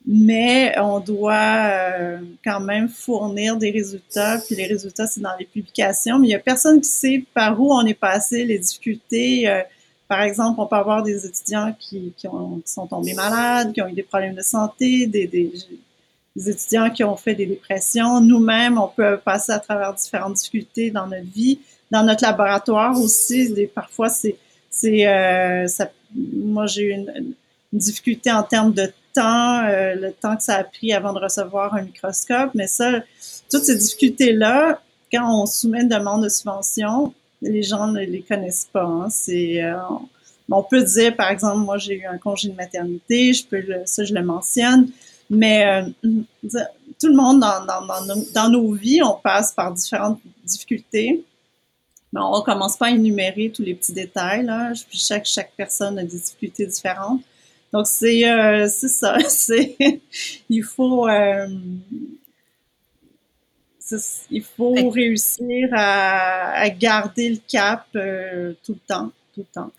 mais on doit quand même fournir des résultats, puis les résultats, c'est dans les publications, mais il n'y a personne qui sait par où on est passé, les difficultés. par exemple, on peut avoir des étudiants qui, qui, ont, sont tombés malades, qui ont eu des problèmes de santé, des, des des étudiants qui ont fait des dépressions. Nous-mêmes, on peut passer à travers différentes difficultés dans notre vie, dans notre laboratoire aussi. parfois, c'est, c'est, euh, moi, j'ai eu une, difficulté en termes de temps, euh, le temps que ça a pris avant de recevoir un microscope. Mais ça, toutes ces difficultés-là, quand on soumet une demande de subvention, les gens ne les connaissent pas. Hein. C'est, euh, on peut dire, par exemple, moi, j'ai eu un congé de maternité, je peux, ça, je le mentionne. Mais euh, tout le monde dans, dans, dans, nos, dans, nos, vies, on passe par différentes difficultés. Mais on ne commence pas à énumérer tous les petits détails. Là. Chaque, chaque personne a des difficultés différentes. Donc, c'est euh, ça. il faut, euh, il faut réussir à, à, garder le cap euh, tout le temps. Tout le temps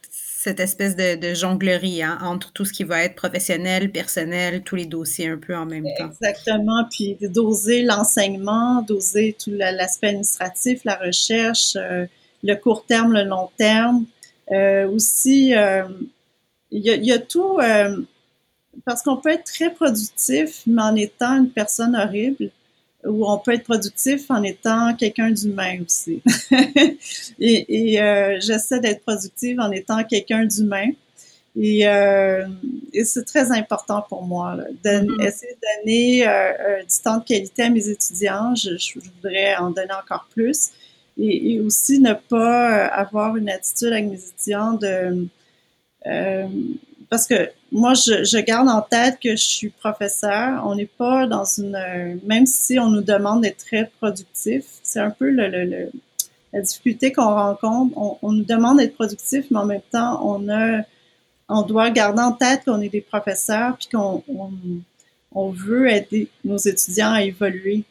cette espèce de, jonglerie hein, entre tout ce qui va être professionnel, personnel, tous les dossiers un peu en même temps. Exactement. Puis doser l'enseignement, doser tout l'aspect administratif, la recherche, euh, le court terme, le long terme. Euh, aussi, euh, il y, y, a tout, parce qu'on peut être très productif, mais en étant une personne horrible où on peut être productif en étant quelqu'un d'humain aussi. et, euh, j'essaie d'être productive en étant quelqu'un d'humain. Et, euh, et c'est très important pour moi, d'essayer de, mm-hmm. de donner euh, du temps de qualité à mes étudiants. Je, je voudrais en donner encore plus. Et, et, aussi ne pas avoir une attitude avec mes étudiants de parce que moi, je, garde en tête que je suis professeur. On n'est pas dans une... Même si on nous demande d'être très productif, c'est un peu le, la difficulté qu'on rencontre. On, nous demande d'être productif, mais en même temps, on a... On doit garder en tête qu'on est des professeurs puis qu'on on, veut aider nos étudiants à évoluer.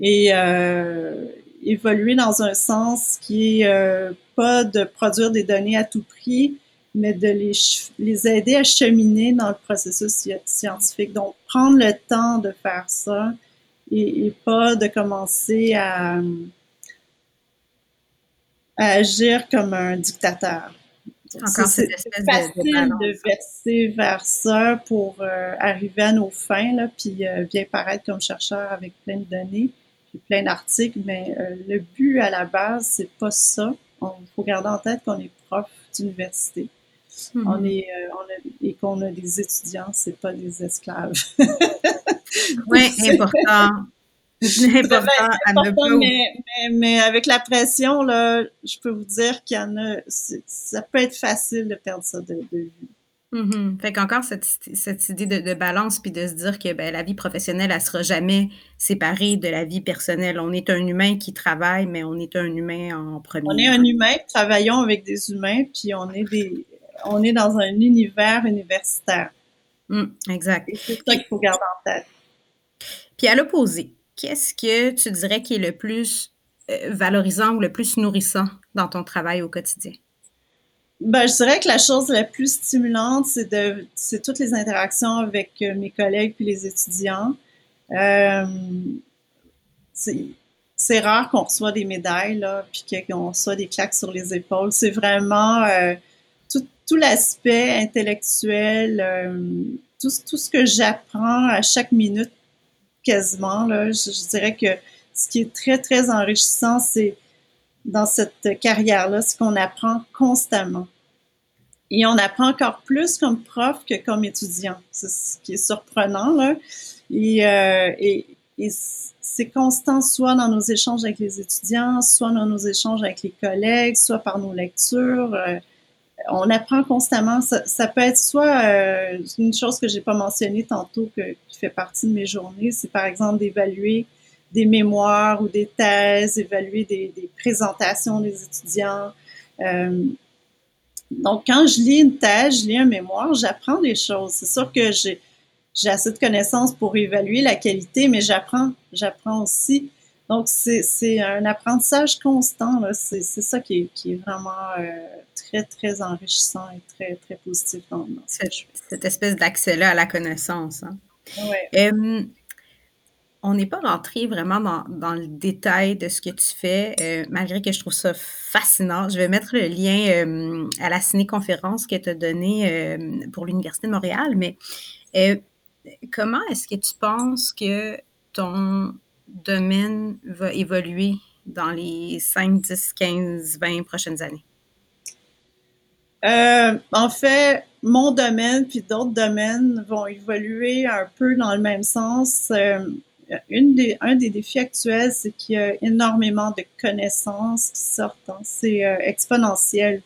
Et euh, évoluer dans un sens qui est euh, pas de produire des données à tout prix, mais de les, les aider à cheminer dans le processus scientifique. Donc, prendre le temps de faire ça et, pas de commencer à, agir comme un dictateur. Encore c'est facile de, verser vers ça pour euh, arriver à nos fins, là, puis euh, bien paraître comme chercheur avec plein de données, puis plein d'articles, mais euh, le but à la base, c'est pas ça. Il faut garder en tête qu'on est prof d'université. On mhm. est, euh, et qu'on a des étudiants, c'est pas des esclaves. oui, important. important, important mais, mais, avec la pression, là, je peux vous dire qu'il y en a, ça peut être facile de perdre ça de, vue. Mm-hmm. Fait qu'encore cette, cette idée de, balance, puis de se dire que ben, la vie professionnelle, elle sera jamais séparée de la vie personnelle. On est un humain qui travaille, mais on est un humain en premier. On est un humain, travaillons avec des humains, puis on est des, on est dans un univers universitaire. Mm, exact. C'est ça qu'il faut garder en tête. Puis à l'opposé, qu'est-ce que tu dirais qui est le plus euh, valorisant ou le plus nourrissant dans ton travail au quotidien? Ben, je dirais que la chose la plus stimulante, c'est de, c'est toutes les interactions avec euh, mes collègues puis les étudiants. Euh, c'est, rare qu'on reçoit des médailles là, puis qu'on reçoit des claques sur les épaules. C'est vraiment tout l'aspect intellectuel, euh, tout, tout, ce que j'apprends à chaque minute quasiment, là, je, dirais que ce qui est très, très enrichissant, c'est dans cette carrière-là, c'est qu'on apprend constamment. Et on apprend encore plus comme prof que comme étudiant. C'est ce qui est surprenant, là. Et, euh, et, et c'est constant, soit dans nos échanges avec les étudiants, soit dans nos échanges avec les collègues, soit par nos lectures. Euh, on apprend constamment. Ça, peut être soit euh, une chose que j'ai pas mentionnée tantôt, que, qui fait partie de mes journées, c'est par exemple d'évaluer des mémoires ou des thèses, évaluer des, présentations des étudiants. Euh, donc, quand je lis une thèse, je lis un mémoire, j'apprends des choses. C'est sûr que j'ai assez de connaissances pour évaluer la qualité, mais j'apprends, j'apprends aussi. Donc, c'est un apprentissage constant. C'est ça qui est, qui est vraiment euh, très, très enrichissant et très, très positif dans, cette, cette, espèce d'accès-là à la connaissance. Hein. Ouais. on n'est pas rentré vraiment dans, dans, le détail de ce que tu fais, euh, malgré que je trouve ça fascinant. Je vais mettre le lien à la ciné-conférence que tu as donnée pour l'Université de Montréal, mais comment est-ce que tu penses que ton domaine va évoluer dans les 5, 10, 15, 20 prochaines années? Euh, en fait, mon domaine puis d'autres domaines vont évoluer un peu dans le même sens. Euh, une des, un des défis actuels, c'est qu'il y a énormément de connaissances qui sortent. Hein. C'est euh, exponentiel,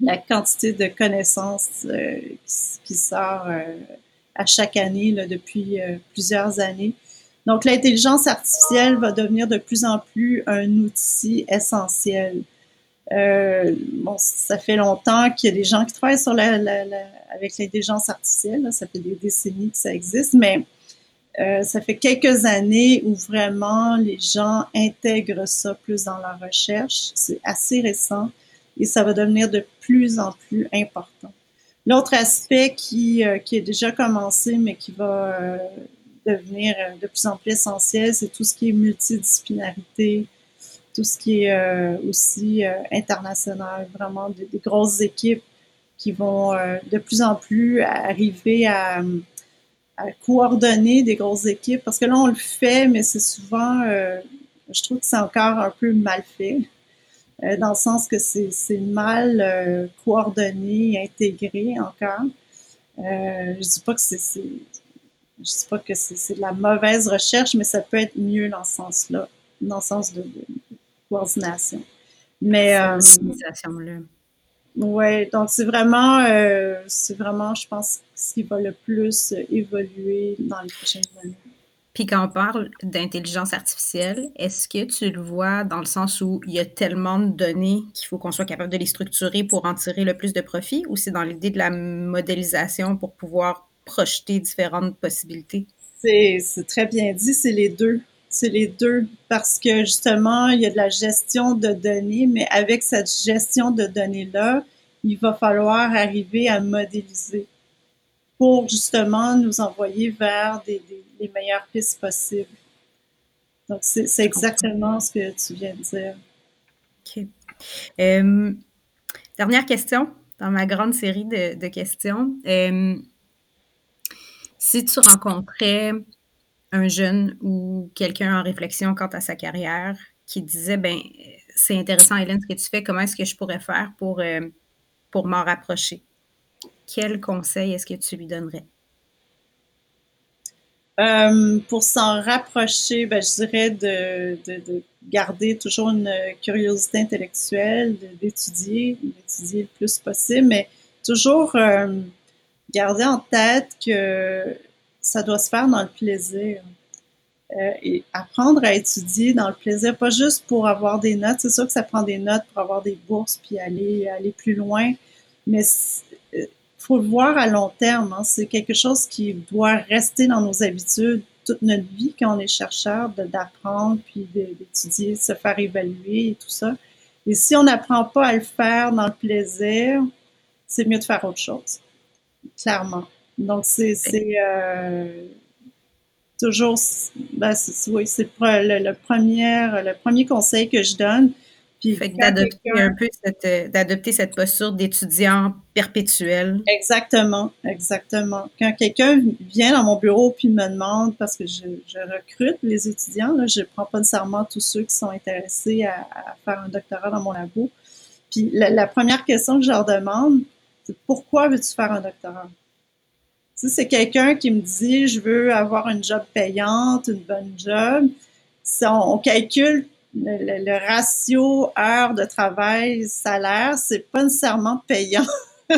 la quantité de connaissances qui, qui, sort à chaque année là, depuis plusieurs années. Donc, l'intelligence artificielle va devenir de plus en plus un outil essentiel. Euh, bon, ça fait longtemps qu'il y a des gens qui travaillent sur la, la, la avec l'intelligence artificielle. ça fait des décennies que ça existe, mais euh, ça fait quelques années où vraiment les gens intègrent ça plus dans la recherche. C'est assez récent et ça va devenir de plus en plus important. L'autre aspect qui, euh, qui est déjà commencé, mais qui va euh, devenir euh, de plus en plus essentiel, c'est tout ce qui est multidisciplinarité, tout ce qui est aussi international, vraiment des, grosses équipes qui vont de plus en plus arriver à, à, coordonner des grosses équipes, parce que là, on le fait, mais c'est souvent, je trouve que c'est encore un peu mal fait. Euh, dans le sens que c'est mal euh, coordonné, intégré encore. Euh, je dis pas que c'est je dis pas que c'est de la mauvaise recherche, mais ça peut être mieux dans ce sens-là, dans le sens de, coordination. Mais euh, ouais, donc c'est vraiment, c'est vraiment, je pense, ce qui va le plus évoluer dans les prochaines années. Puis quand on parle d'intelligence artificielle, est-ce que tu le vois dans le sens où il y a tellement de données qu'il faut qu'on soit capable de les structurer pour en tirer le plus de profit ou c'est dans l'idée de la modélisation pour pouvoir projeter différentes possibilités? C'est très bien dit, c'est les deux. C'est les deux parce que justement, il y a de la gestion de données, mais avec cette gestion de données-là, il va falloir arriver à modéliser pour justement nous envoyer vers des, les meilleures pistes possibles. Donc, c'est exactement ce que tu viens de dire. OK. Euh, dernière question dans ma grande série de, questions. Euh, si tu rencontrais un jeune ou quelqu'un en réflexion quant à sa carrière qui disait, ben c'est intéressant, Hélène, ce que tu fais, comment est-ce que je pourrais faire pour, euh, pour m'en rapprocher? quel conseil est-ce que tu lui donnerais? Euh, pour s'en rapprocher, ben, je dirais de, de, garder toujours une curiosité intellectuelle, d'étudier, d'étudier le plus possible, mais toujours euh, garder en tête que ça doit se faire dans le plaisir. Euh, et apprendre à étudier dans le plaisir, pas juste pour avoir des notes. C'est sûr que ça prend des notes pour avoir des bourses puis aller, aller plus loin, mais faut le voir à long terme. Hein. C'est quelque chose qui doit rester dans nos habitudes toute notre vie quand on est chercheur, d'apprendre, puis d'étudier, se faire évaluer et tout ça. Et si on n'apprend pas à le faire dans le plaisir, c'est mieux de faire autre chose, clairement. Donc, c'est euh, toujours, ben, oui, c'est le, le, premier, le premier conseil que je donne d'adopter un peu cette, d'adopter cette posture d'étudiant perpétuel. Exactement, exactement. Quand quelqu'un vient dans mon bureau puis me demande, parce que je, recrute les étudiants, là, je prends pas nécessairement tous ceux qui sont intéressés à, faire un doctorat dans mon labo. Puis la, première question que je leur demande, pourquoi veux-tu faire un doctorat? Si c'est quelqu'un qui me dit je veux avoir une job payante, une bonne job, si on, calcule le, ratio heure de travail, salaire, c'est pas nécessairement payant.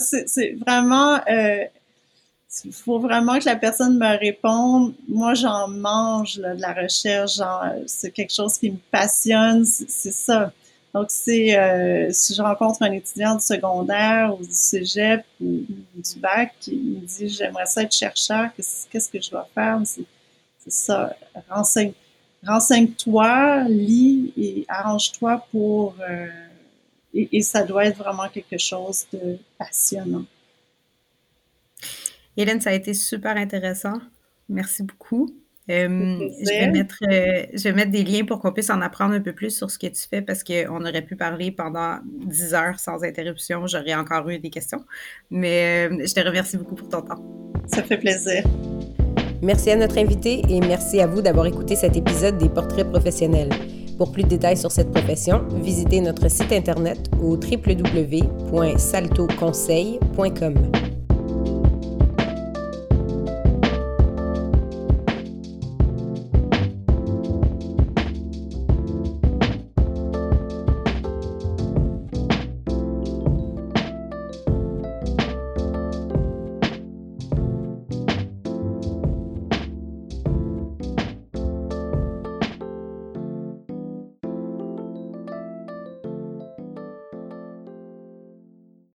c'est vraiment, euh, il faut vraiment que la personne me réponde. Moi, j'en mange de la recherche, c'est quelque chose qui me passionne, c'est ça. Donc, c'est euh, si je rencontre un étudiant du secondaire ou du cégep ou, du bac qui me dit j'aimerais ça être chercheur, qu'est-ce que je dois faire? C'est ça. Renseigne, renseigne-toi, lis et arrange-toi pour. Euh, et, et, ça doit être vraiment quelque chose de passionnant. Hélène, ça a été super intéressant. Merci beaucoup. Euh, je, vais mettre, euh, je vais mettre des liens pour qu'on puisse en apprendre un peu plus sur ce que tu fais parce qu'on aurait pu parler pendant 10 heures sans interruption. J'aurais encore eu des questions. Mais euh, je te remercie beaucoup pour ton temps. Ça fait plaisir. Merci à notre invité et merci à vous d'avoir écouté cet épisode des Portraits professionnels. Pour plus de détails sur cette profession, visitez notre site internet au www.saltoconseil.com.